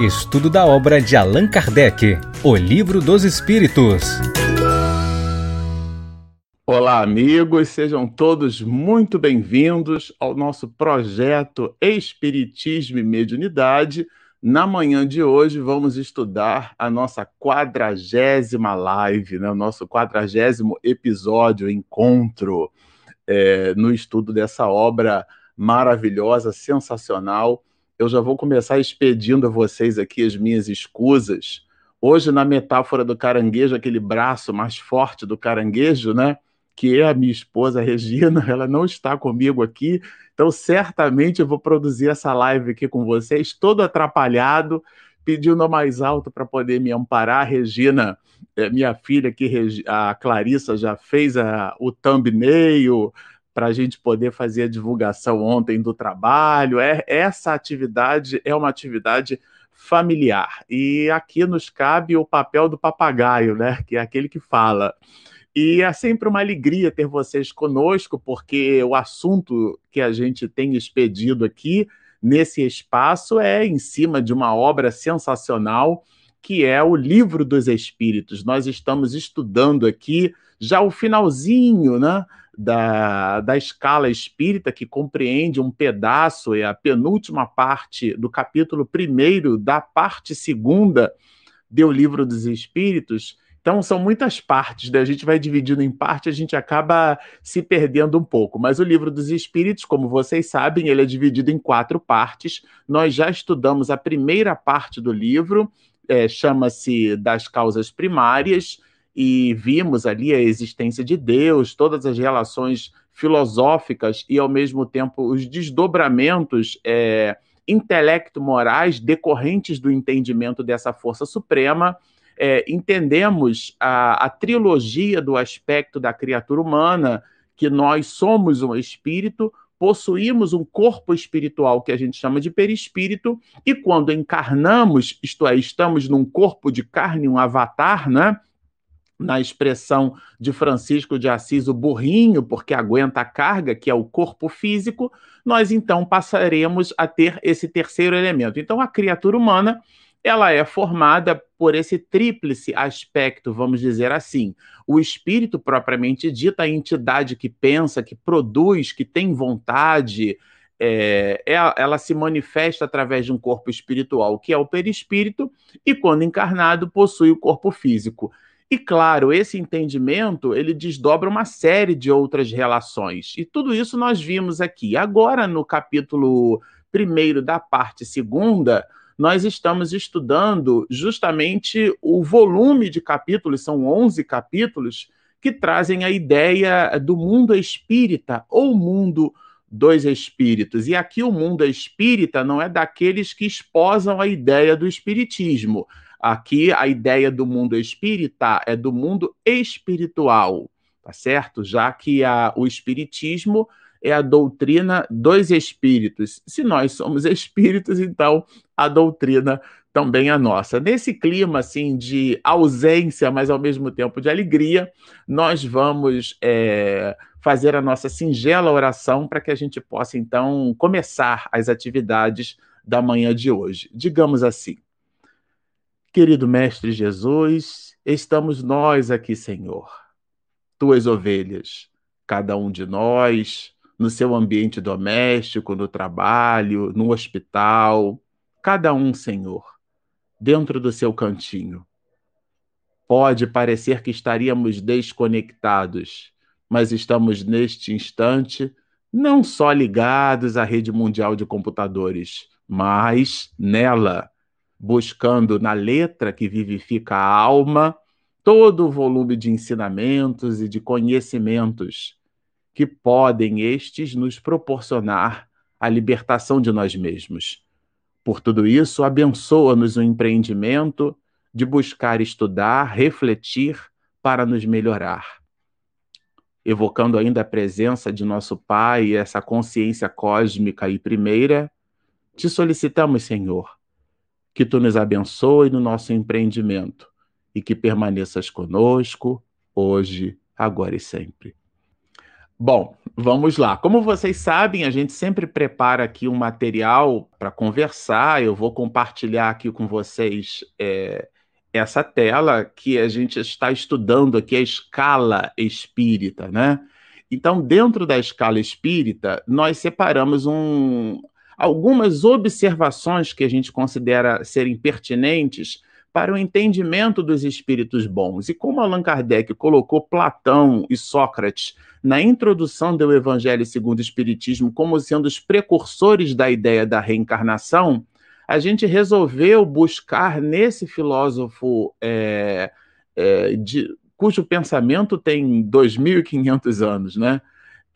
Estudo da obra de Allan Kardec, O Livro dos Espíritos. Olá, amigos, sejam todos muito bem-vindos ao nosso projeto Espiritismo e Mediunidade. Na manhã de hoje, vamos estudar a nossa quadragésima live, né? o nosso quadragésimo episódio, encontro, é, no estudo dessa obra maravilhosa, sensacional. Eu já vou começar expedindo a vocês aqui as minhas escusas. Hoje, na metáfora do caranguejo, aquele braço mais forte do caranguejo, né? Que é a minha esposa Regina, ela não está comigo aqui, então certamente eu vou produzir essa live aqui com vocês, todo atrapalhado, pedindo mais alto para poder me amparar. Regina, é, minha filha aqui, a Clarissa, já fez a, o thumbnail, para a gente poder fazer a divulgação ontem do trabalho. É, essa atividade é uma atividade familiar. E aqui nos cabe o papel do papagaio, né? Que é aquele que fala. E é sempre uma alegria ter vocês conosco, porque o assunto que a gente tem expedido aqui nesse espaço é em cima de uma obra sensacional que é o Livro dos Espíritos. Nós estamos estudando aqui já o finalzinho, né? Da, da escala espírita, que compreende um pedaço, é a penúltima parte do capítulo primeiro da parte segunda do Livro dos Espíritos. Então, são muitas partes, né? a gente vai dividindo em parte, a gente acaba se perdendo um pouco. Mas o Livro dos Espíritos, como vocês sabem, ele é dividido em quatro partes. Nós já estudamos a primeira parte do livro, é, chama-se Das Causas Primárias e vimos ali a existência de Deus, todas as relações filosóficas e, ao mesmo tempo, os desdobramentos é, intelecto-morais decorrentes do entendimento dessa força suprema. É, entendemos a, a trilogia do aspecto da criatura humana, que nós somos um espírito, possuímos um corpo espiritual que a gente chama de perispírito, e quando encarnamos, isto é, estamos num corpo de carne, um avatar, né? Na expressão de Francisco de Assis, o burrinho, porque aguenta a carga, que é o corpo físico, nós então passaremos a ter esse terceiro elemento. Então, a criatura humana ela é formada por esse tríplice aspecto, vamos dizer assim. O espírito propriamente dito, a entidade que pensa, que produz, que tem vontade, é, é ela se manifesta através de um corpo espiritual, que é o perispírito, e quando encarnado, possui o corpo físico. E claro, esse entendimento ele desdobra uma série de outras relações. E tudo isso nós vimos aqui. Agora, no capítulo primeiro da parte segunda, nós estamos estudando justamente o volume de capítulos, são 11 capítulos, que trazem a ideia do mundo espírita ou mundo dos espíritos. E aqui o mundo espírita não é daqueles que esposam a ideia do espiritismo. Aqui a ideia do mundo espírita é do mundo espiritual, tá certo? Já que a, o espiritismo é a doutrina dos espíritos. Se nós somos espíritos, então a doutrina também é nossa. Nesse clima assim de ausência, mas ao mesmo tempo de alegria, nós vamos é, fazer a nossa singela oração para que a gente possa então começar as atividades da manhã de hoje. Digamos assim. Querido Mestre Jesus, estamos nós aqui, Senhor, tuas ovelhas, cada um de nós, no seu ambiente doméstico, no trabalho, no hospital, cada um, Senhor, dentro do seu cantinho. Pode parecer que estaríamos desconectados, mas estamos neste instante não só ligados à rede mundial de computadores, mas nela buscando na letra que vivifica a alma todo o volume de ensinamentos e de conhecimentos que podem estes nos proporcionar a libertação de nós mesmos. Por tudo isso, abençoa-nos o empreendimento de buscar estudar, refletir para nos melhorar. Evocando ainda a presença de nosso Pai, essa consciência cósmica e primeira, te solicitamos, Senhor, que tu nos abençoe no nosso empreendimento e que permaneças conosco hoje, agora e sempre. Bom, vamos lá. Como vocês sabem, a gente sempre prepara aqui um material para conversar. Eu vou compartilhar aqui com vocês é, essa tela que a gente está estudando aqui, a escala espírita, né? Então, dentro da escala espírita, nós separamos um, algumas observações que a gente considera serem pertinentes para o entendimento dos espíritos bons. E como Allan Kardec colocou Platão e Sócrates na introdução do Evangelho segundo o Espiritismo como sendo os precursores da ideia da reencarnação, a gente resolveu buscar nesse filósofo é, é, de, cujo pensamento tem 2.500 anos, né?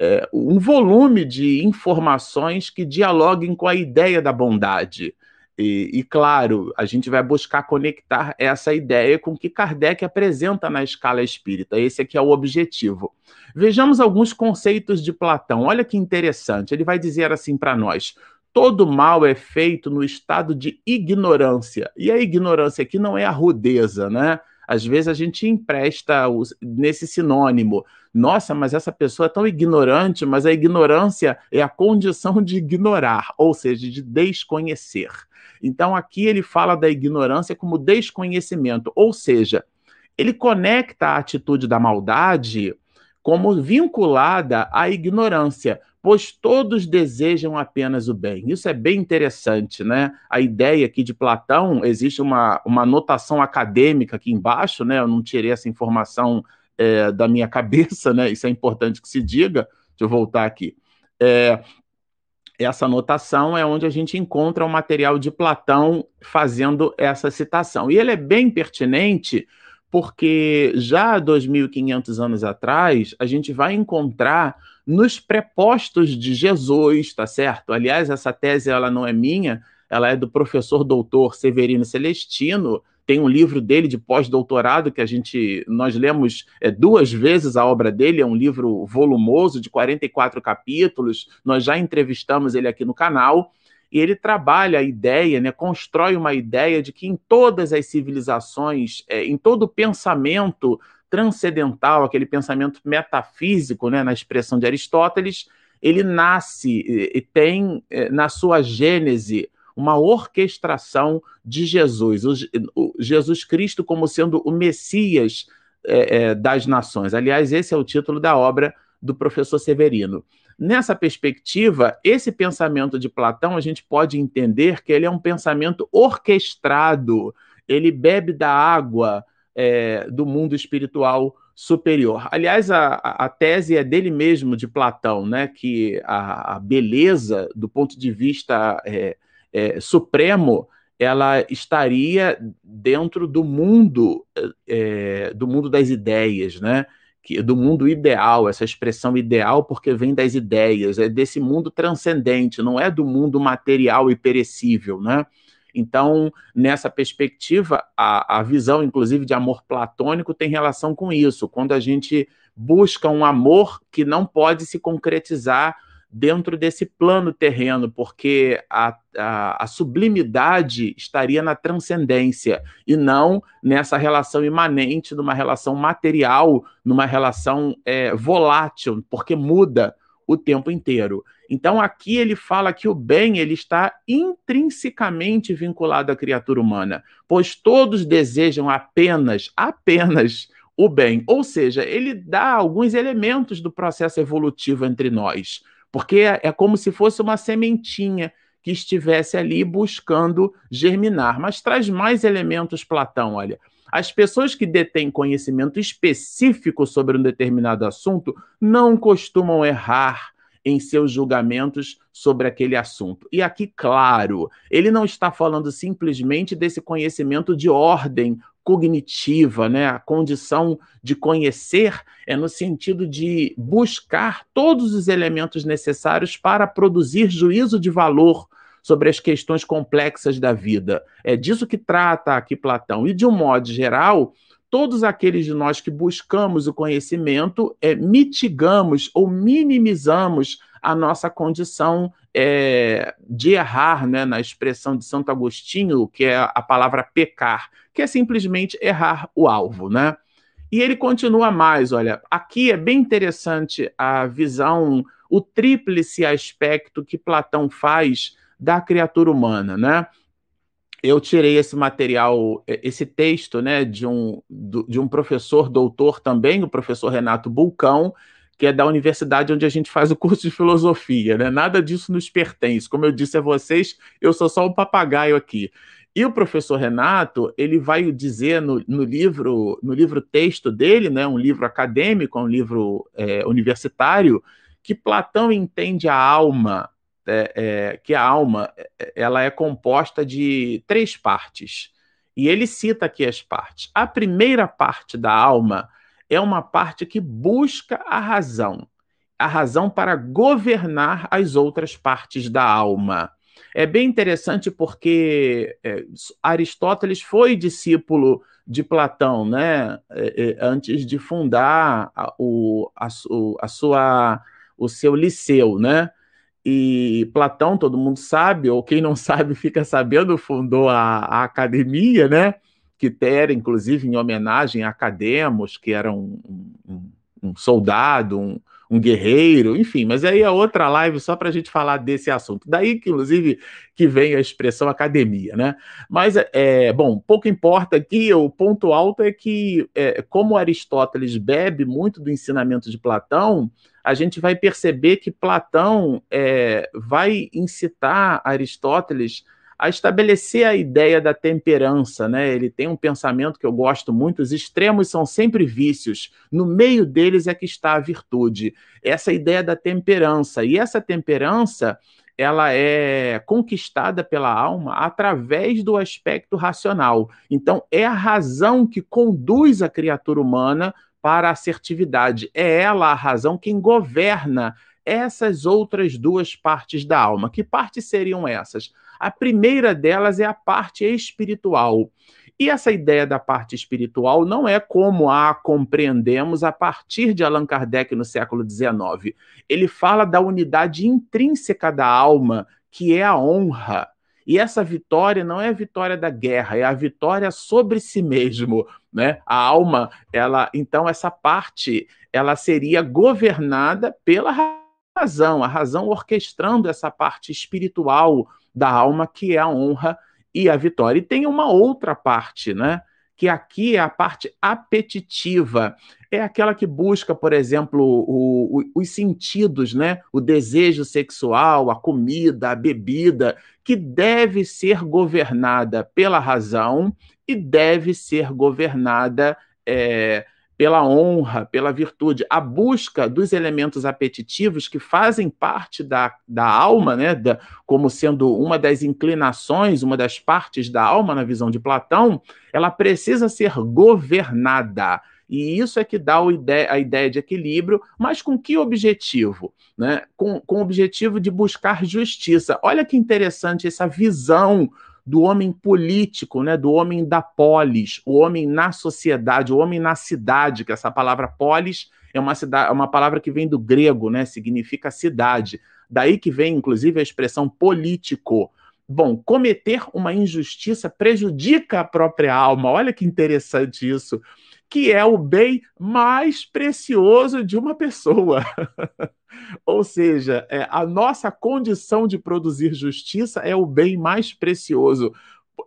É, um volume de informações que dialoguem com a ideia da bondade. E, e, claro, a gente vai buscar conectar essa ideia com o que Kardec apresenta na escala espírita. Esse aqui é o objetivo. Vejamos alguns conceitos de Platão. Olha que interessante. Ele vai dizer assim para nós: todo mal é feito no estado de ignorância. E a ignorância aqui não é a rudeza, né? Às vezes a gente empresta nesse sinônimo. Nossa, mas essa pessoa é tão ignorante, mas a ignorância é a condição de ignorar, ou seja, de desconhecer. Então aqui ele fala da ignorância como desconhecimento, ou seja, ele conecta a atitude da maldade como vinculada à ignorância, pois todos desejam apenas o bem. Isso é bem interessante, né? A ideia aqui de Platão, existe uma, uma notação acadêmica aqui embaixo, né? Eu não tirei essa informação é, da minha cabeça, né? Isso é importante que se diga. Deixa eu voltar aqui. É, essa anotação é onde a gente encontra o material de Platão fazendo essa citação. E ele é bem pertinente porque já 2.500 anos atrás, a gente vai encontrar nos prepostos de Jesus, tá certo? Aliás, essa tese ela não é minha, ela é do professor doutor Severino Celestino, tem um livro dele de pós-doutorado que a gente nós lemos é, duas vezes a obra dele, é um livro volumoso de 44 capítulos. Nós já entrevistamos ele aqui no canal e ele trabalha a ideia, né, constrói uma ideia de que em todas as civilizações, é, em todo pensamento transcendental, aquele pensamento metafísico, né, na expressão de Aristóteles, ele nasce e tem é, na sua gênese uma orquestração de Jesus, o Jesus Cristo como sendo o Messias é, é, das nações. Aliás, esse é o título da obra do professor Severino. Nessa perspectiva, esse pensamento de Platão, a gente pode entender que ele é um pensamento orquestrado, ele bebe da água é, do mundo espiritual superior. Aliás, a, a tese é dele mesmo, de Platão, né, que a, a beleza, do ponto de vista é, é, supremo, ela estaria dentro do mundo, é, do mundo das ideias, né? Que, do mundo ideal, essa expressão ideal porque vem das ideias, é desse mundo transcendente, não é do mundo material e perecível, né? Então, nessa perspectiva, a, a visão, inclusive, de amor platônico tem relação com isso. Quando a gente busca um amor que não pode se concretizar dentro desse plano terreno, porque a, a, a, sublimidade estaria na transcendência e não nessa relação imanente, numa relação material, numa relação é, volátil, porque muda o tempo inteiro. Então aqui ele fala que o bem ele está intrinsecamente vinculado à criatura humana, pois todos desejam apenas, apenas o bem. Ou seja, ele dá alguns elementos do processo evolutivo entre nós porque é, é como se fosse uma sementinha que estivesse ali buscando germinar. Mas traz mais elementos, Platão, olha. As pessoas que detêm conhecimento específico sobre um determinado assunto não costumam errar em seus julgamentos sobre aquele assunto. E aqui, claro, ele não está falando simplesmente desse conhecimento de ordem cognitiva, né? A condição de conhecer é no sentido de buscar todos os elementos necessários para produzir juízo de valor sobre as questões complexas da vida. É disso que trata aqui Platão. E de um modo geral, todos aqueles de nós que buscamos o conhecimento é, mitigamos ou minimizamos a nossa condição é, de errar, né, na expressão de Santo Agostinho, que é a palavra pecar, que é simplesmente errar o alvo, né? E ele continua mais, olha, aqui é bem interessante a visão, o tríplice aspecto que Platão faz da criatura humana, né? Eu tirei esse material, esse texto, né, de um, de um professor doutor também, o professor Renato Bulcão, que é da universidade onde a gente faz o curso de filosofia, né? Nada disso nos pertence. Como eu disse a vocês, eu sou só um papagaio aqui. E o professor Renato, ele vai dizer no, no livro, no livro texto dele, né, um livro acadêmico, um livro é, universitário, que Platão entende a alma, é, é, que a alma é, ela é composta de três partes. E ele cita aqui as partes. A primeira parte da alma é uma parte que busca a razão, a razão para governar as outras partes da alma. É bem interessante porque é, Aristóteles foi discípulo de Platão, né? É, é, antes de fundar a, o, a, a sua, o seu liceu, né? E Platão, todo mundo sabe, ou quem não sabe fica sabendo, fundou a, a academia, né? que era, inclusive, em homenagem a Cademos, que era um, um, um soldado, um, um, guerreiro, enfim, mas aí é outra live só para a gente falar desse assunto. Daí que, inclusive, que vem a expressão academia, né? Mas, é, bom, pouco importa aqui, o ponto alto é que, é, como Aristóteles bebe muito do ensinamento de Platão, a gente vai perceber que Platão é, vai incitar Aristóteles a estabelecer a ideia da temperança, né? Ele tem um pensamento que eu gosto muito: os extremos são sempre vícios, no meio deles é que está a virtude. Essa ideia da temperança. E essa temperança ela é conquistada pela alma através do aspecto racional. Então, é a razão que conduz a criatura humana para a assertividade. É ela a razão quem governa essas outras duas partes da alma. Que partes seriam essas? A primeira delas é a parte espiritual. E essa ideia da parte espiritual não é como a compreendemos a partir de Allan Kardec no século XIX. Ele fala da unidade intrínseca da alma, que é a honra. E essa vitória não é a vitória da guerra, é a vitória sobre si mesmo, né? A alma, ela, então essa parte, ela seria governada pela razão, a razão orquestrando essa parte espiritual da alma, que é a honra e a vitória. E tem uma outra parte, né? Que aqui é a parte apetitiva, é aquela que busca, por exemplo, o, o, os sentidos, né? O desejo sexual, a comida, a bebida, que deve ser governada pela razão e deve ser governada é, pela honra, pela virtude, a busca dos elementos apetitivos que fazem parte da, da alma, né, da, como sendo uma das inclinações, uma das partes da alma na visão de Platão, ela precisa ser governada. E isso é que dá a ideia de equilíbrio, mas com que objetivo? Né? Com, com o objetivo de buscar justiça. Olha que interessante essa visão do homem político, né, do homem da polis, o homem na sociedade, o homem na cidade, que essa palavra polis é uma, cidade, é uma palavra que vem do grego, né, significa cidade. Daí que vem, inclusive, a expressão político. Bom, cometer uma injustiça prejudica a própria alma. Olha que interessante isso que é o bem mais precioso de uma pessoa. Ou seja, é, a nossa condição de produzir justiça é o bem mais precioso.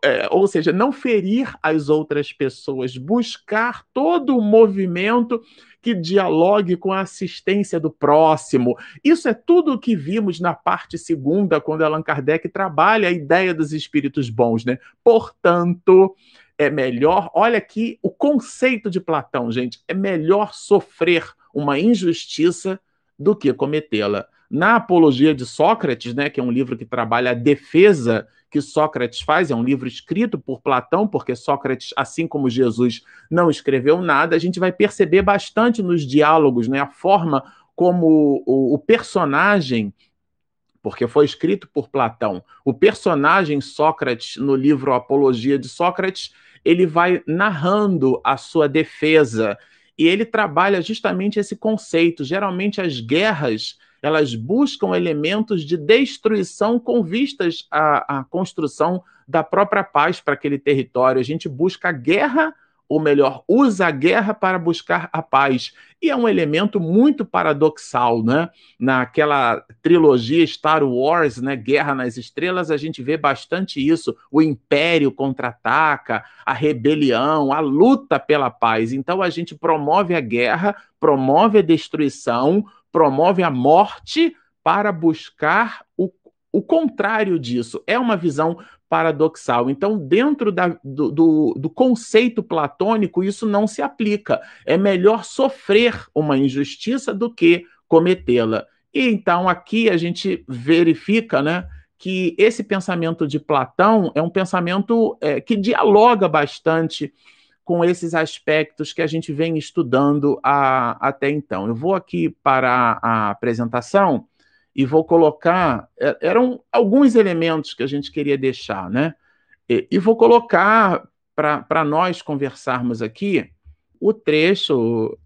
É, ou seja, não ferir as outras pessoas, buscar todo o movimento que dialogue com a assistência do próximo. Isso é tudo o que vimos na parte segunda, quando Allan Kardec trabalha a ideia dos espíritos bons, né? Portanto, é melhor, olha aqui o conceito de Platão, gente, é melhor sofrer uma injustiça do que cometê-la. Na Apologia de Sócrates, né, que é um livro que trabalha a defesa que Sócrates faz, é um livro escrito por Platão, porque Sócrates, assim como Jesus, não escreveu nada, a gente vai perceber bastante nos diálogos, né, a forma como o, o personagem porque foi escrito por Platão. O personagem Sócrates, no livro Apologia de Sócrates, ele vai narrando a sua defesa e ele trabalha justamente esse conceito. Geralmente as guerras elas buscam elementos de destruição com vistas à, à construção da própria paz para aquele território. A gente busca a guerra ou melhor, usa a guerra para buscar a paz. E é um elemento muito paradoxal, né? Naquela trilogia Star Wars, né, Guerra nas Estrelas, a gente vê bastante isso. O império contra-ataca, a rebelião, a luta pela paz. Então a gente promove a guerra, promove a destruição, promove a morte para buscar o, o contrário disso. É uma visão paradoxal. Então, dentro da, do, do, do, conceito platônico, isso não se aplica. É melhor sofrer uma injustiça do que cometê-la. E então aqui a gente verifica, né? Que esse pensamento de Platão é um pensamento é, que dialoga bastante com esses aspectos que a gente vem estudando a, até então. Eu vou aqui para a apresentação e vou colocar. É, eram alguns elementos que a gente queria deixar, né? E, e vou colocar para nós conversarmos aqui o trecho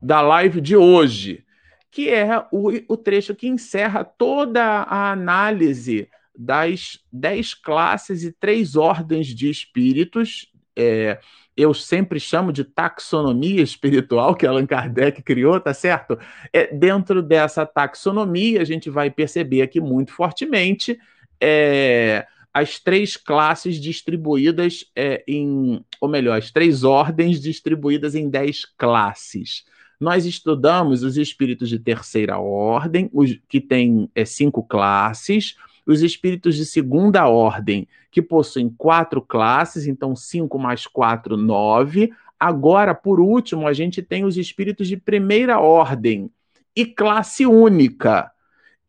da live de hoje, que é o, o trecho que encerra toda a análise das dez classes e três ordens de espíritos. É, eu sempre chamo de taxonomia espiritual que Allan Kardec criou, tá certo? É, dentro dessa taxonomia, a gente vai perceber aqui muito fortemente é, as três classes distribuídas é, em, ou melhor, as três ordens distribuídas em dez classes. Nós estudamos os espíritos de terceira ordem, os, que tem é, cinco classes, os espíritos de segunda ordem, que possuem quatro classes, então cinco mais quatro, nove. Agora, por último, a gente tem os espíritos de primeira ordem e classe única,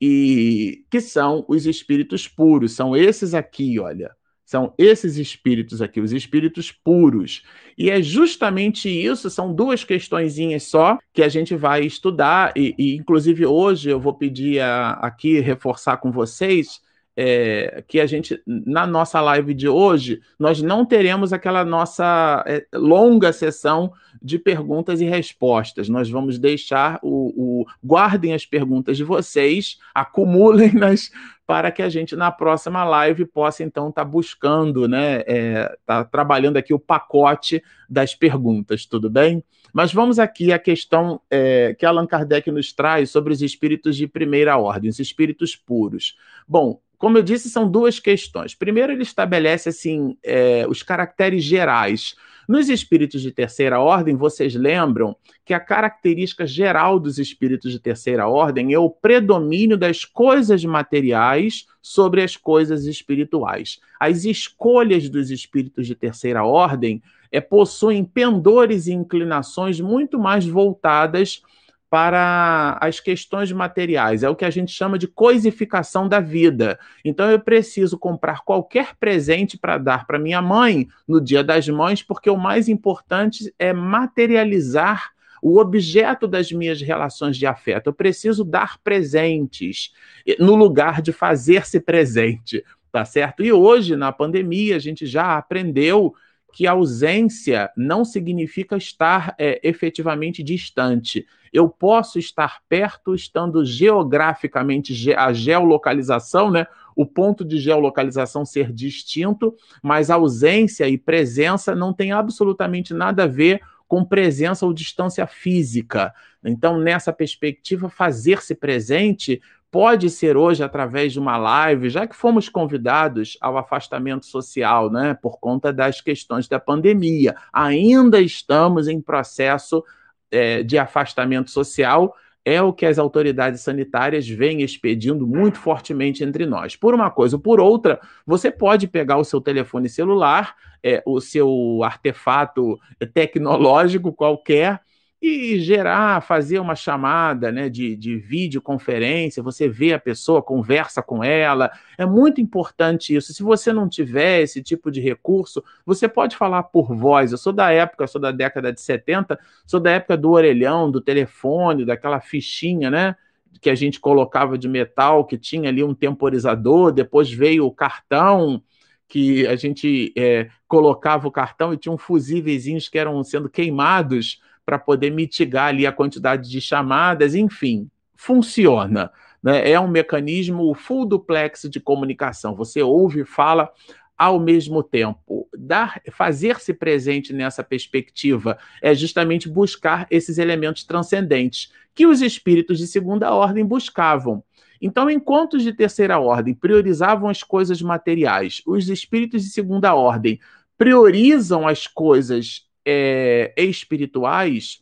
e que são os espíritos puros. São esses aqui, olha. São esses espíritos aqui, os espíritos puros. E é justamente isso, são duas questõezinhas só que a gente vai estudar, e, e inclusive hoje eu vou pedir a, aqui reforçar com vocês é, que a gente, na nossa live de hoje, nós não teremos aquela nossa é, longa sessão de perguntas e respostas. Nós vamos deixar o, o guardem as perguntas de vocês, acumulem-nas para que a gente na próxima live possa então estar tá buscando, né, é, tá trabalhando aqui o pacote das perguntas, tudo bem? Mas vamos aqui à questão é, que Allan Kardec nos traz sobre os espíritos de primeira ordem, os espíritos puros. Bom, como eu disse, são duas questões. Primeiro, ele estabelece assim é, os caracteres gerais. Nos espíritos de terceira ordem, vocês lembram que a característica geral dos espíritos de terceira ordem é o predomínio das coisas materiais sobre as coisas espirituais. As escolhas dos espíritos de terceira ordem é, possuem pendores e inclinações muito mais voltadas para as questões materiais. É o que a gente chama de coisificação da vida. Então eu preciso comprar qualquer presente para dar para minha mãe no Dia das Mães, porque o mais importante é materializar o objeto das minhas relações de afeto. Eu preciso dar presentes no lugar de fazer-se presente, tá certo? E hoje, na pandemia, a gente já aprendeu que ausência não significa estar é, efetivamente distante. Eu posso estar perto estando geograficamente, a geolocalização, né? O ponto de geolocalização ser distinto, mas ausência e presença não tem absolutamente nada a ver com presença ou distância física. Então, nessa perspectiva, fazer-se presente pode ser hoje através de uma live, já que fomos convidados ao afastamento social, né, por conta das questões da pandemia. Ainda estamos em processo é, de afastamento social, é o que as autoridades sanitárias vêm expedindo muito fortemente entre nós. Por uma coisa ou por outra, você pode pegar o seu telefone celular, é, o seu artefato tecnológico qualquer e gerar, fazer uma chamada né, de, de videoconferência, você vê a pessoa, conversa com ela. É muito importante isso. Se você não tiver esse tipo de recurso, você pode falar por voz. Eu sou da época, sou da década de 70, sou da época do orelhão, do telefone, daquela fichinha, né? Que a gente colocava de metal, que tinha ali um temporizador, depois veio o cartão que a gente é, colocava o cartão e tinha um fusíveis que eram sendo queimados para poder mitigar ali a quantidade de chamadas, enfim, funciona. Né? É um mecanismo full duplex de comunicação. Você ouve e fala ao mesmo tempo. dar, fazer-se presente nessa perspectiva é justamente buscar esses elementos transcendentes que os espíritos de segunda ordem buscavam. Então, enquanto os de terceira ordem priorizavam as coisas materiais, os espíritos de segunda ordem priorizam as coisas é, espirituais,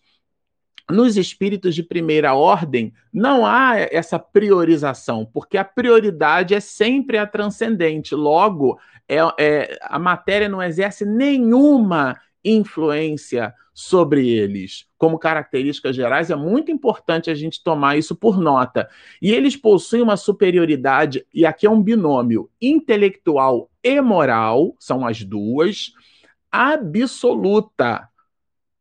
nos espíritos de primeira ordem, não há essa priorização, porque a prioridade é sempre a transcendente. Logo, é, é, a matéria não exerce nenhuma influência sobre eles. Como características gerais, é muito importante a gente tomar isso por nota. E eles possuem uma superioridade, e aqui é um binômio intelectual e moral, são as duas, absoluta.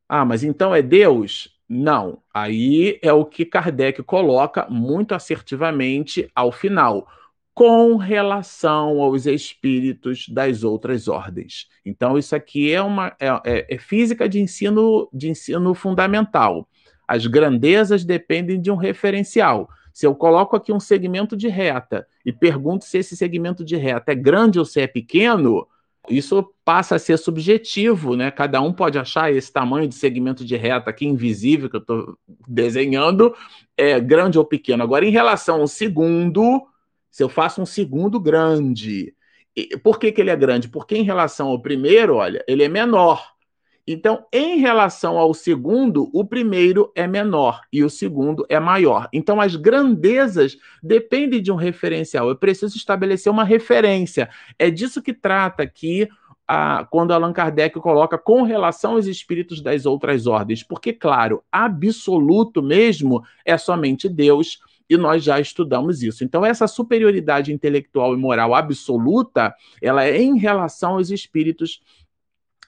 Ah, mas então é Deus? Não. Aí é o que Kardec coloca muito assertivamente ao final, com relação aos espíritos das outras ordens. Então, isso aqui é uma é, é, é física de ensino, de ensino fundamental. As grandezas dependem de um referencial. Se eu coloco aqui um segmento de reta e pergunto se esse segmento de reta é grande ou se é pequeno, isso passa a ser subjetivo, né? Cada um pode achar esse tamanho de segmento de reta aqui invisível que eu estou desenhando é grande ou pequeno. Agora, em relação ao segundo, se eu faço um segundo grande, por que, que ele é grande? Porque em relação ao primeiro, olha, ele é menor. Então, em relação ao segundo, o primeiro é menor e o segundo é maior. Então, as grandezas dependem de um referencial. Eu preciso estabelecer uma referência. É disso que trata aqui a, quando Allan Kardec coloca com relação aos espíritos das outras ordens. Porque, claro, absoluto mesmo é somente Deus e nós já estudamos isso. Então, essa superioridade intelectual e moral absoluta, ela é em relação aos espíritos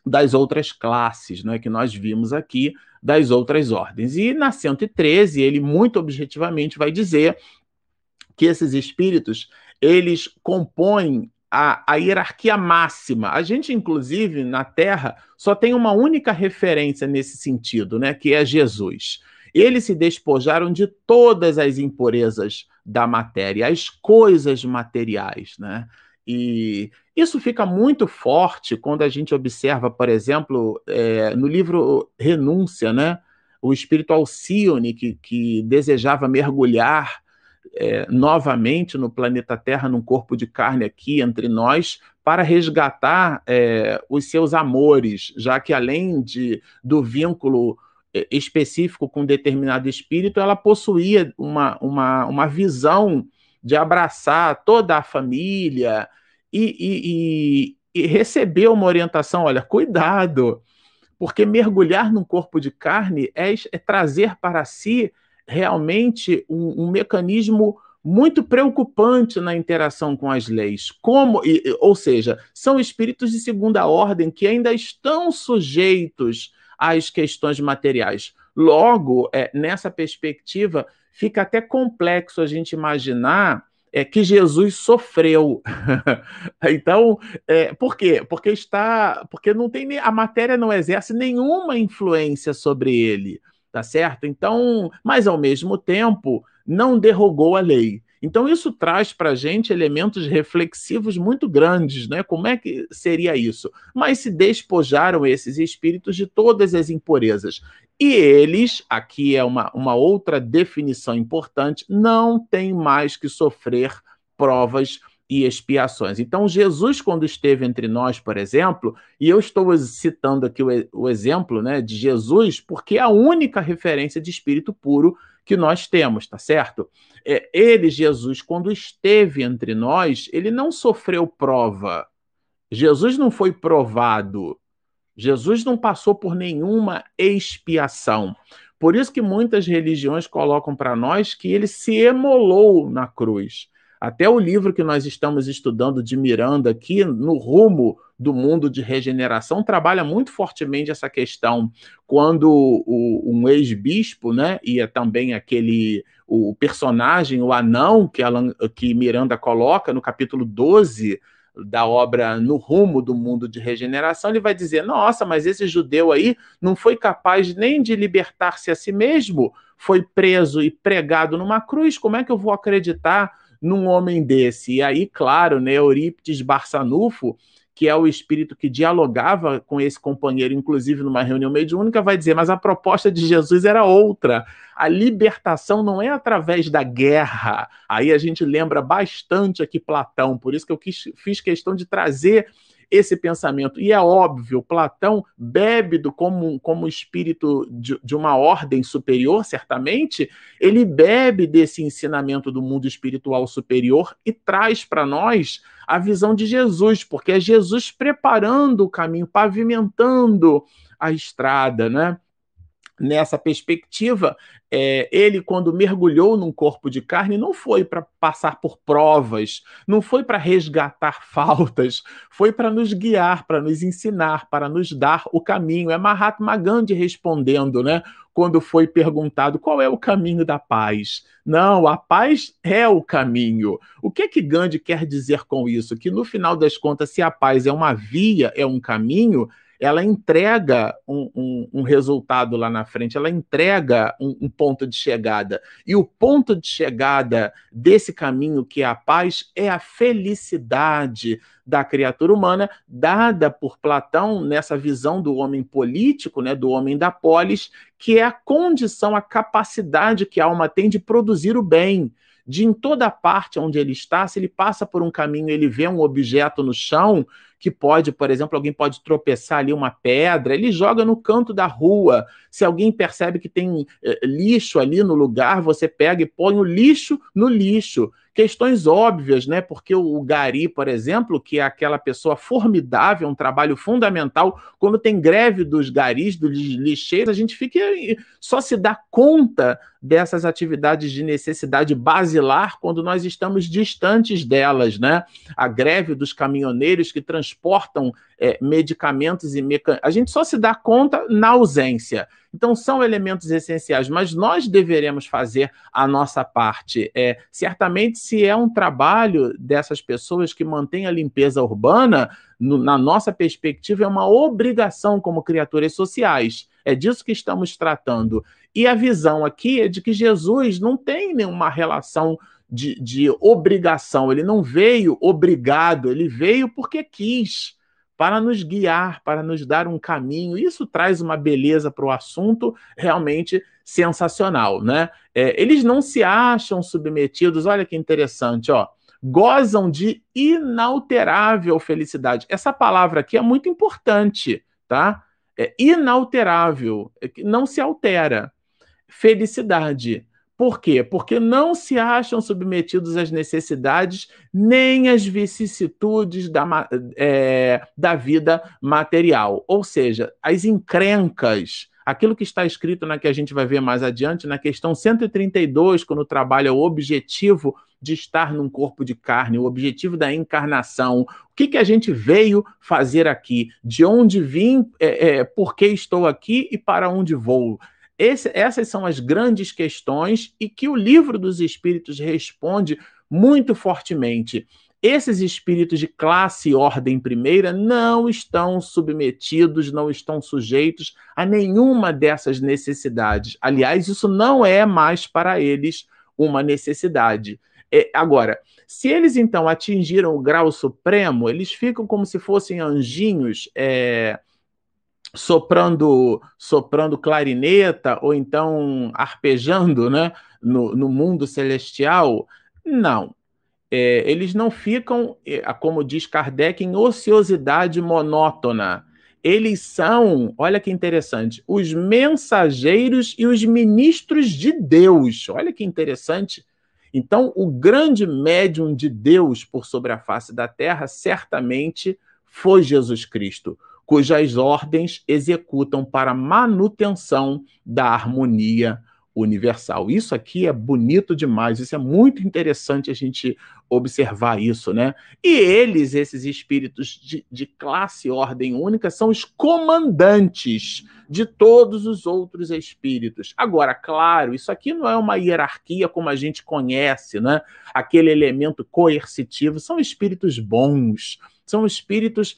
das outras classes, não é que nós vimos aqui das outras ordens. E na 113, ele muito objetivamente vai dizer que esses espíritos, eles compõem a, a, hierarquia máxima. A gente, inclusive, na Terra, só tem uma única referência nesse sentido, né? Que é Jesus. Eles se despojaram de todas as impurezas da matéria, as coisas materiais, né? E isso fica muito forte quando a gente observa, por exemplo, é, no livro Renúncia, né? O espírito Alcione, que, que desejava mergulhar é, novamente no planeta Terra, num corpo de carne aqui entre nós, para resgatar é, os seus amores, já que além de, do vínculo é, específico com determinado espírito, ela possuía uma, uma, uma visão de abraçar toda a família e, e, e, e receber uma orientação: olha, cuidado, porque mergulhar num corpo de carne é, é trazer para si realmente um, um, mecanismo muito preocupante na interação com as leis. Como, ou seja, são espíritos de segunda ordem que ainda estão sujeitos às questões materiais. Logo, é, nessa perspectiva, fica até complexo a gente imaginar é, que Jesus sofreu. então, é, por quê? Porque está, porque não tem a matéria não exerce nenhuma influência sobre ele, tá certo? Então, mas ao mesmo tempo não derrogou a lei. Então, isso traz para a gente elementos reflexivos muito grandes, né? Como é que seria isso? Mas se despojaram esses espíritos de todas as impurezas. E eles, aqui é uma, uma outra definição importante, não têm mais que sofrer provas e expiações. Então, Jesus, quando esteve entre nós, por exemplo, e eu estou citando aqui o, o exemplo né, de Jesus, porque é a única referência de espírito puro que nós temos, tá certo? É, ele, Jesus, quando esteve entre nós, ele não sofreu prova. Jesus não foi provado. Jesus não passou por nenhuma expiação. Por isso que muitas religiões colocam para nós que ele se emolou na cruz. Até o livro que nós estamos estudando de Miranda aqui, no rumo do mundo de regeneração, trabalha muito fortemente essa questão. Quando o, um ex-bispo, né, e é também aquele o personagem, o anão que, Alan, que Miranda coloca no capítulo 12 da obra No Rumo do Mundo de Regeneração, ele vai dizer: nossa, mas esse judeu aí não foi capaz nem de libertar-se a si mesmo, foi preso e pregado numa cruz, como é que eu vou acreditar? Num homem desse. E aí, claro, né, Eurípides Barçanufo, que é o espírito que dialogava com esse companheiro, inclusive numa reunião mediúnica, vai dizer: mas a proposta de Jesus era outra. A libertação não é através da guerra. Aí a gente lembra bastante aqui Platão, por isso que eu quis, fiz questão de trazer esse pensamento. E é óbvio, Platão bebe do, como, como espírito de, de uma ordem superior, certamente, ele bebe desse ensinamento do mundo espiritual superior e traz para nós a visão de Jesus, porque é Jesus preparando o caminho, pavimentando a estrada, né? Nessa perspectiva, é, ele, quando mergulhou num corpo de carne, não foi para passar por provas, não foi para resgatar faltas, foi para nos guiar, para nos ensinar, para nos dar o caminho. É Mahatma Gandhi respondendo, né? Quando foi perguntado qual é o caminho da paz. Não, a paz é o caminho. O que é que Gandhi quer dizer com isso? Que no final das contas, se a paz é uma via, é um caminho, ela entrega um, um, um, resultado lá na frente, ela entrega um, um, ponto de chegada. E o ponto de chegada desse caminho, que é a paz, é a felicidade da criatura humana, dada por Platão nessa visão do homem político, né, do homem da polis, que é a condição, a capacidade que a alma tem de produzir o bem de em toda parte onde ele está, se ele passa por um caminho, ele vê um objeto no chão, que pode, por exemplo, alguém pode tropeçar ali uma pedra, ele joga no canto da rua. Se alguém percebe que tem eh, lixo ali no lugar, você pega e põe o lixo no lixo. Questões óbvias, né? Porque o, Gari, por exemplo, que é aquela pessoa formidável, um trabalho fundamental, quando tem greve dos garis, dos lixeiros, a gente fica só se dá conta dessas atividades de necessidade basilar quando nós estamos distantes delas, né? A greve dos caminhoneiros que transportam é, medicamentos e mecanismos. A gente só se dá conta na ausência. Então, são elementos essenciais, mas nós deveremos fazer a nossa parte. É, certamente, se é um trabalho dessas pessoas que mantém a limpeza urbana, no, na nossa perspectiva, é uma obrigação como criaturas sociais. É disso que estamos tratando. E a visão aqui é de que Jesus não tem nenhuma relação de, de obrigação, ele não veio obrigado, ele veio porque quis para nos guiar, para nos dar um caminho. Isso traz uma beleza para o assunto realmente sensacional, né? É, eles não se acham submetidos. Olha que interessante, ó. Gozam de inalterável felicidade. Essa palavra aqui é muito importante, tá? É inalterável, é não se altera. Felicidade. Por quê? Porque não se acham submetidos às necessidades nem às vicissitudes da, é, da vida material. Ou seja, as encrencas, aquilo que está escrito na que a gente vai ver mais adiante, na questão 132, quando trabalha o objetivo de estar num corpo de carne, o objetivo da encarnação, o que, que a gente veio fazer aqui, de onde vim, é, é, por que estou aqui e para onde vou. Esse, essas são as grandes questões e que o livro dos Espíritos responde muito fortemente. Esses espíritos de classe e ordem primeira não estão submetidos, não estão sujeitos a nenhuma dessas necessidades. Aliás, isso não é mais para eles uma necessidade. É, agora, se eles então atingiram o grau supremo, eles ficam como se fossem anjinhos. É, soprando soprando clarineta ou então arpejando né, no, no mundo celestial. Não. É, eles não ficam, é, como diz Kardec, em ociosidade monótona. Eles são, olha que interessante, os mensageiros e os ministros de Deus. Olha que interessante. Então, o grande médium de Deus por sobre a face da terra certamente foi Jesus Cristo cujas ordens executam para manutenção da harmonia universal. Isso aqui é bonito demais, isso é muito interessante a gente observar isso, né? E eles, esses espíritos de, de classe ordem única, são os comandantes de todos os outros espíritos. Agora, claro, isso aqui não é uma hierarquia como a gente conhece, né? Aquele elemento coercitivo, são espíritos bons, são espíritos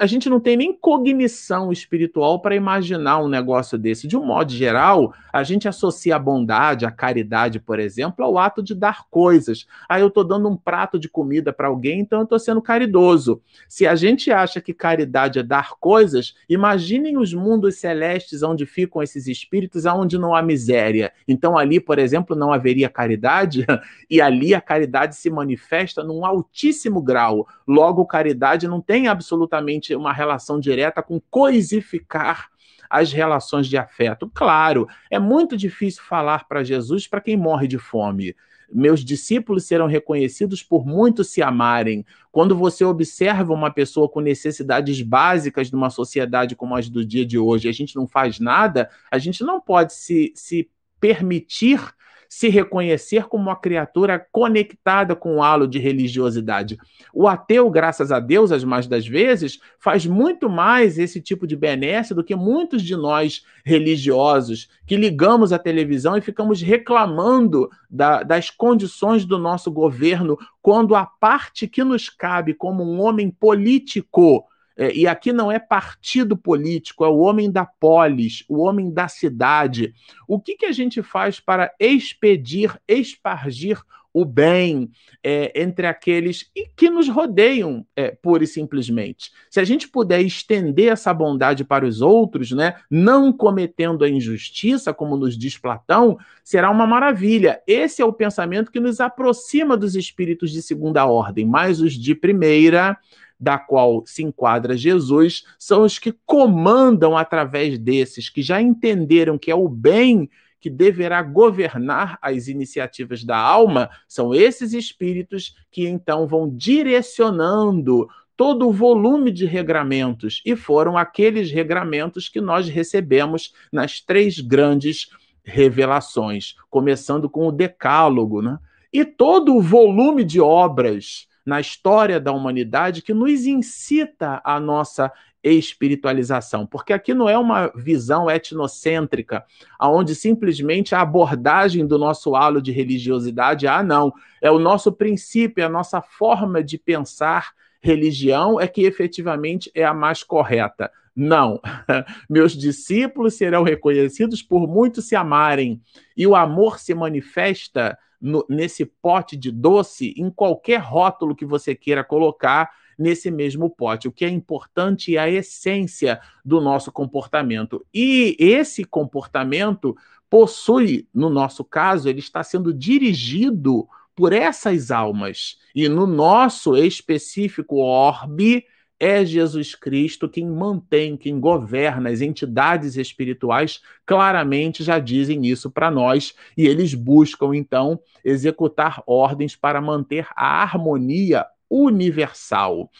a gente não tem nem cognição espiritual para imaginar um negócio desse. De um modo geral, a gente associa a bondade, a caridade, por exemplo, ao ato de dar coisas. Aí eu estou dando um prato de comida para alguém, então eu estou sendo caridoso. Se a gente acha que caridade é dar coisas, imaginem os mundos celestes onde ficam esses espíritos, onde não há miséria. Então ali, por exemplo, não haveria caridade, e ali a caridade se manifesta num altíssimo grau. Logo, caridade não tem absolutamente uma relação direta com coisificar as relações de afeto. Claro, é muito difícil falar para Jesus para quem morre de fome. Meus discípulos serão reconhecidos por muito se amarem. Quando você observa uma pessoa com necessidades básicas de uma sociedade como as do dia de hoje, a gente não faz nada, a gente não pode se, se permitir se reconhecer como uma criatura conectada com o halo de religiosidade. O ateu, graças a Deus, as mais das vezes, faz muito mais esse tipo de benesse do que muitos de nós religiosos que ligamos a televisão e ficamos reclamando da, das condições do nosso governo quando a parte que nos cabe como um homem político é, e aqui não é partido político, é o homem da polis, o homem da cidade. O que, que a gente faz para expedir, espargir o bem é, entre aqueles que nos rodeiam, é, pura e simplesmente. Se a gente puder estender essa bondade para os outros, né, não cometendo a injustiça, como nos diz Platão, será uma maravilha. Esse é o pensamento que nos aproxima dos espíritos de segunda ordem, mas os de primeira da qual se enquadra Jesus, são os que comandam através desses, que já entenderam que é o bem que deverá governar as iniciativas da alma, são esses espíritos que então vão direcionando todo o volume de regramentos, e foram aqueles regramentos que nós recebemos nas três grandes revelações, começando com o Decálogo, né? E todo o volume de obras na história da humanidade que nos incita à nossa espiritualização, porque aqui não é uma visão etnocêntrica, aonde simplesmente a abordagem do nosso halo de religiosidade, ah, não, é o nosso princípio, é a nossa forma de pensar religião é que efetivamente é a mais correta. Não, meus discípulos serão reconhecidos por muito se amarem, e o amor se manifesta no, nesse pote de doce em qualquer rótulo que você queira colocar nesse mesmo pote. O que é importante é a essência do nosso comportamento. E esse comportamento possui, no nosso caso, ele está sendo dirigido por essas almas. E no nosso específico orbe, é Jesus Cristo quem mantém, quem governa. As entidades espirituais claramente já dizem isso para nós e eles buscam então executar ordens para manter a harmonia universal.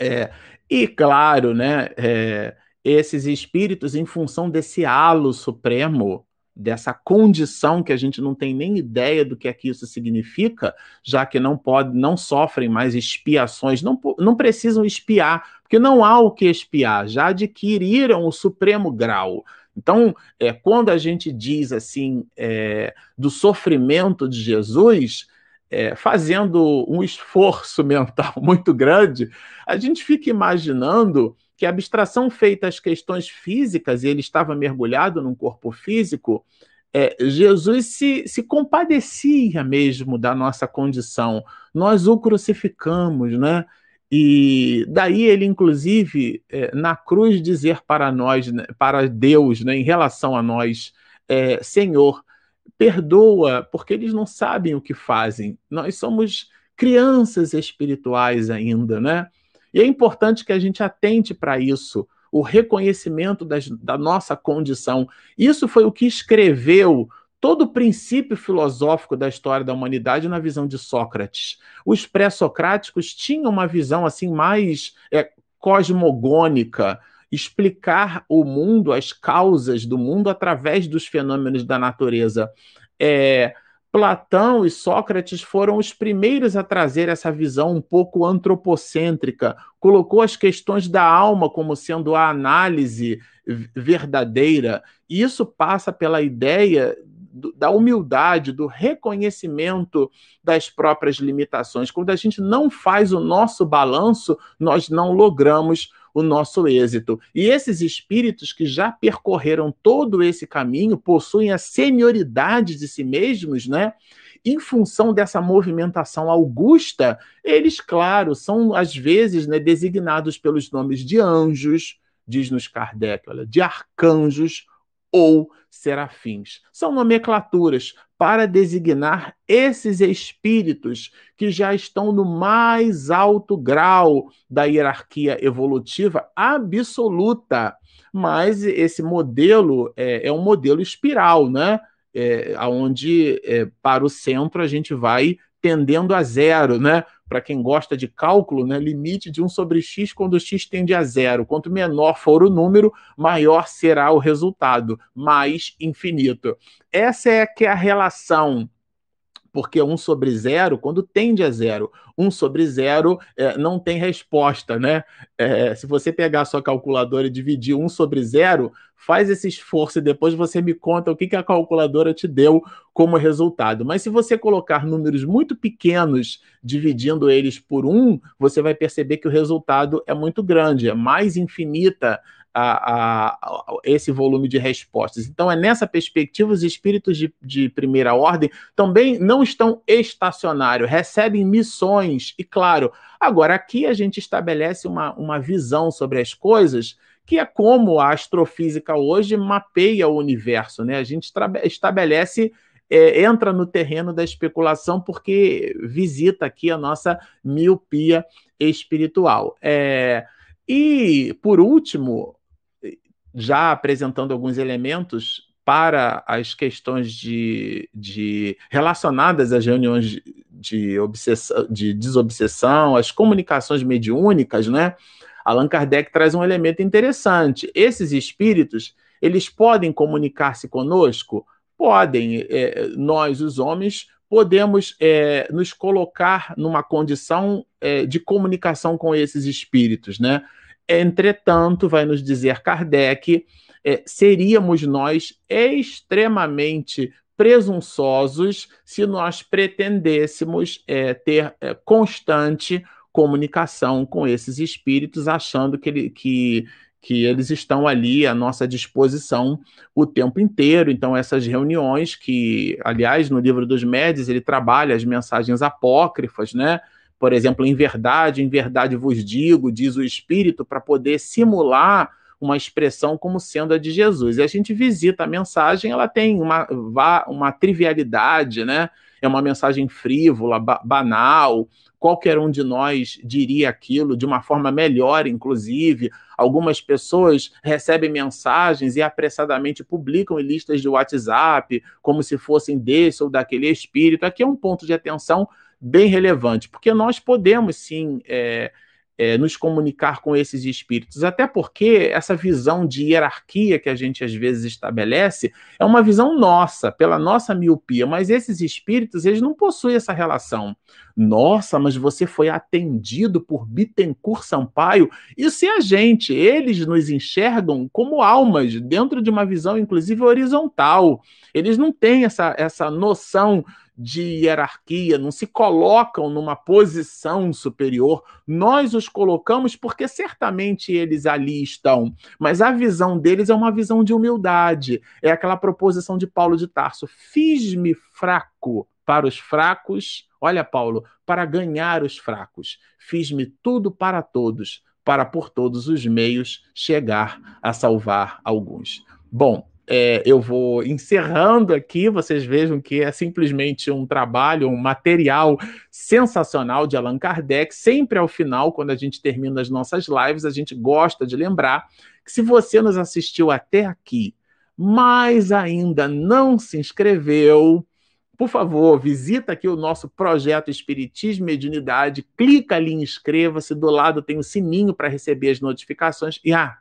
É, e claro, né, é, esses espíritos, em função desse halo supremo, dessa condição que a gente não tem nem ideia do que é que isso significa, já que não pode, não sofrem mais expiações, não, não precisam espiar, porque não há o que espiar, já adquiriram o supremo grau. Então, é, quando a gente diz assim é, do sofrimento de Jesus, é, fazendo um esforço mental muito grande, a gente fica imaginando que a abstração feita às questões físicas, e ele estava mergulhado num corpo físico, é, Jesus se, se compadecia mesmo da nossa condição. Nós o crucificamos, né? E daí ele, inclusive, é, na cruz, dizer para nós, né, para Deus, né, em relação a nós, é, Senhor, perdoa, porque eles não sabem o que fazem. Nós somos crianças espirituais ainda, né? E é importante que a gente atente para isso, o reconhecimento das, da nossa condição. Isso foi o que escreveu todo o princípio filosófico da história da humanidade na visão de Sócrates. Os pré-socráticos tinham uma visão assim mais é, cosmogônica, explicar o mundo, as causas do mundo através dos fenômenos da natureza. É, Platão e Sócrates foram os primeiros a trazer essa visão um pouco antropocêntrica, colocou as questões da alma como sendo a análise verdadeira. E isso passa pela ideia da humildade, do reconhecimento das próprias limitações. Quando a gente não faz o nosso balanço, nós não logramos o nosso êxito. E esses espíritos que já percorreram todo esse caminho possuem a senioridade de si mesmos, né? Em função dessa movimentação augusta, eles, claro, são às vezes né, designados pelos nomes de anjos, diz-nos Kardec, olha, de arcanjos ou serafins. São nomenclaturas para designar esses espíritos que já estão no mais alto grau da hierarquia evolutiva absoluta. Mas esse modelo é, é um modelo espiral, né? É, onde é, para o centro a gente vai tendendo a zero, né? Para quem gosta de cálculo, né? Limite de 1 sobre x quando x tende a zero. Quanto menor for o número, maior será o resultado, mais infinito. Essa é que é a relação porque 1 sobre zero, quando tende a zero, 1 sobre zero é, não tem resposta, né? É, se você pegar a sua calculadora e dividir 1 sobre zero, faz esse esforço e depois você me conta o que, que a calculadora te deu como resultado. Mas se você colocar números muito pequenos, dividindo eles por 1, você vai perceber que o resultado é muito grande, é mais infinita a, a, esse volume de respostas. Então, é nessa perspectiva, os espíritos de, de primeira ordem também não estão estacionários, recebem missões, e claro, agora aqui a gente estabelece uma, uma visão sobre as coisas que é como a astrofísica hoje mapeia o universo, né? A gente estabelece é, entra no terreno da especulação porque visita aqui a nossa miopia espiritual. É, e, por último, já apresentando alguns elementos para as questões de, de relacionadas às reuniões de, de, obsessão, de desobsessão, as comunicações mediúnicas, né? Allan Kardec traz um elemento interessante. Esses espíritos, eles podem comunicar-se conosco? Podem. É, nós, os homens, podemos é, nos colocar numa condição é, de comunicação com esses espíritos, né? Entretanto, vai nos dizer Kardec, é, seríamos nós extremamente presunçosos se nós pretendêssemos é, ter é, constante comunicação com esses espíritos, achando que, ele, que, que eles estão ali à nossa disposição o tempo inteiro. Então, essas reuniões que, aliás, no livro dos médios, ele trabalha as mensagens apócrifas, né? Por exemplo, em verdade, em verdade vos digo, diz o Espírito, para poder simular uma expressão como sendo a de Jesus. E a gente visita a mensagem, ela tem uma, uma trivialidade, né? É uma mensagem frívola, ba banal. Qualquer um de nós diria aquilo de uma forma melhor, inclusive. Algumas pessoas recebem mensagens e apressadamente publicam em listas de WhatsApp, como se fossem desse ou daquele espírito. Aqui é um ponto de atenção bem relevante, porque nós podemos sim é, é, nos comunicar com esses espíritos, até porque essa visão de hierarquia que a gente às vezes estabelece é uma visão nossa, pela nossa miopia, mas esses espíritos, eles não possuem essa relação. Nossa, mas você foi atendido por Bittencourt Sampaio. Isso é a gente, eles nos enxergam como almas, dentro de uma visão, inclusive, horizontal. Eles não têm essa, essa noção de hierarquia, não se colocam numa posição superior. Nós os colocamos porque certamente eles ali estão, mas a visão deles é uma visão de humildade. É aquela proposição de Paulo de Tarso: fiz-me fraco para os fracos. Olha, Paulo, para ganhar os fracos. Fiz-me tudo para todos, para por todos os meios chegar a salvar alguns. Bom, é, eu vou encerrando aqui. Vocês vejam que é simplesmente um trabalho, um material sensacional de Allan Kardec. Sempre ao final, quando a gente termina as nossas lives, a gente gosta de lembrar que se você nos assistiu até aqui, mas ainda não se inscreveu, por favor, visita aqui o nosso projeto Espiritismo e Mediunidade, clica ali inscreva-se, do lado tem o sininho para receber as notificações. E ah,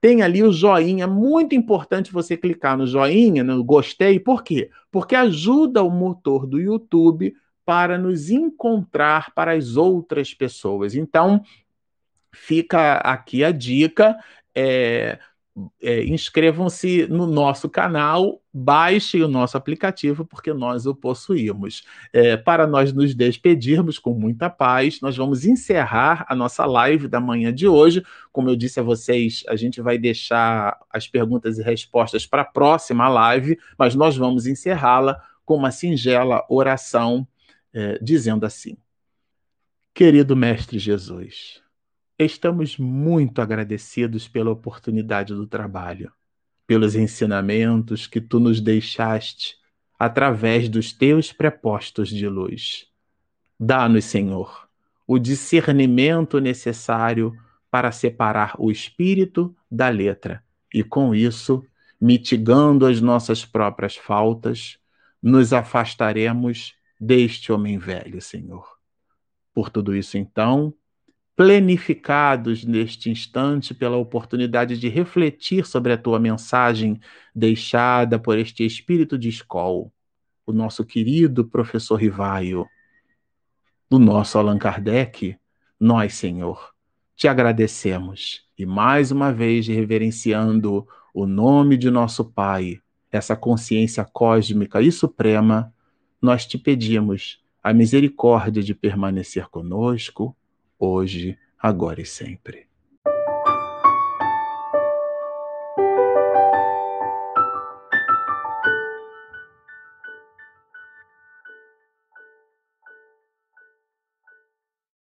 tem ali o joinha. Muito importante você clicar no joinha, no gostei. Por quê? Porque ajuda o motor do YouTube para nos encontrar para as outras pessoas. Então, fica aqui a dica. É, é, inscrevam-se no nosso canal, baixem o nosso aplicativo, porque nós o possuímos. É, para nós nos despedirmos com muita paz, nós vamos encerrar a nossa live da manhã de hoje. Como eu disse a vocês, a gente vai deixar as perguntas e respostas para a próxima live, mas nós vamos encerrá-la com uma singela oração, é, dizendo assim: Querido Mestre Jesus, Estamos muito agradecidos pela oportunidade do trabalho, pelos ensinamentos que tu nos deixaste através dos teus prepostos de luz. Dá-nos, Senhor, o discernimento necessário para separar o espírito da letra e, com isso, mitigando as nossas próprias faltas, nos afastaremos deste homem velho, Senhor. Por tudo isso, então, plenificados neste instante pela oportunidade de refletir sobre a tua mensagem deixada por este espírito de escola, o nosso querido professor Rivaio, do nosso Allan Kardec, nós, Senhor, te agradecemos. E mais uma vez reverenciando o nome de nosso Pai, essa consciência cósmica e suprema, nós te pedimos a misericórdia de permanecer conosco hoje, agora e sempre.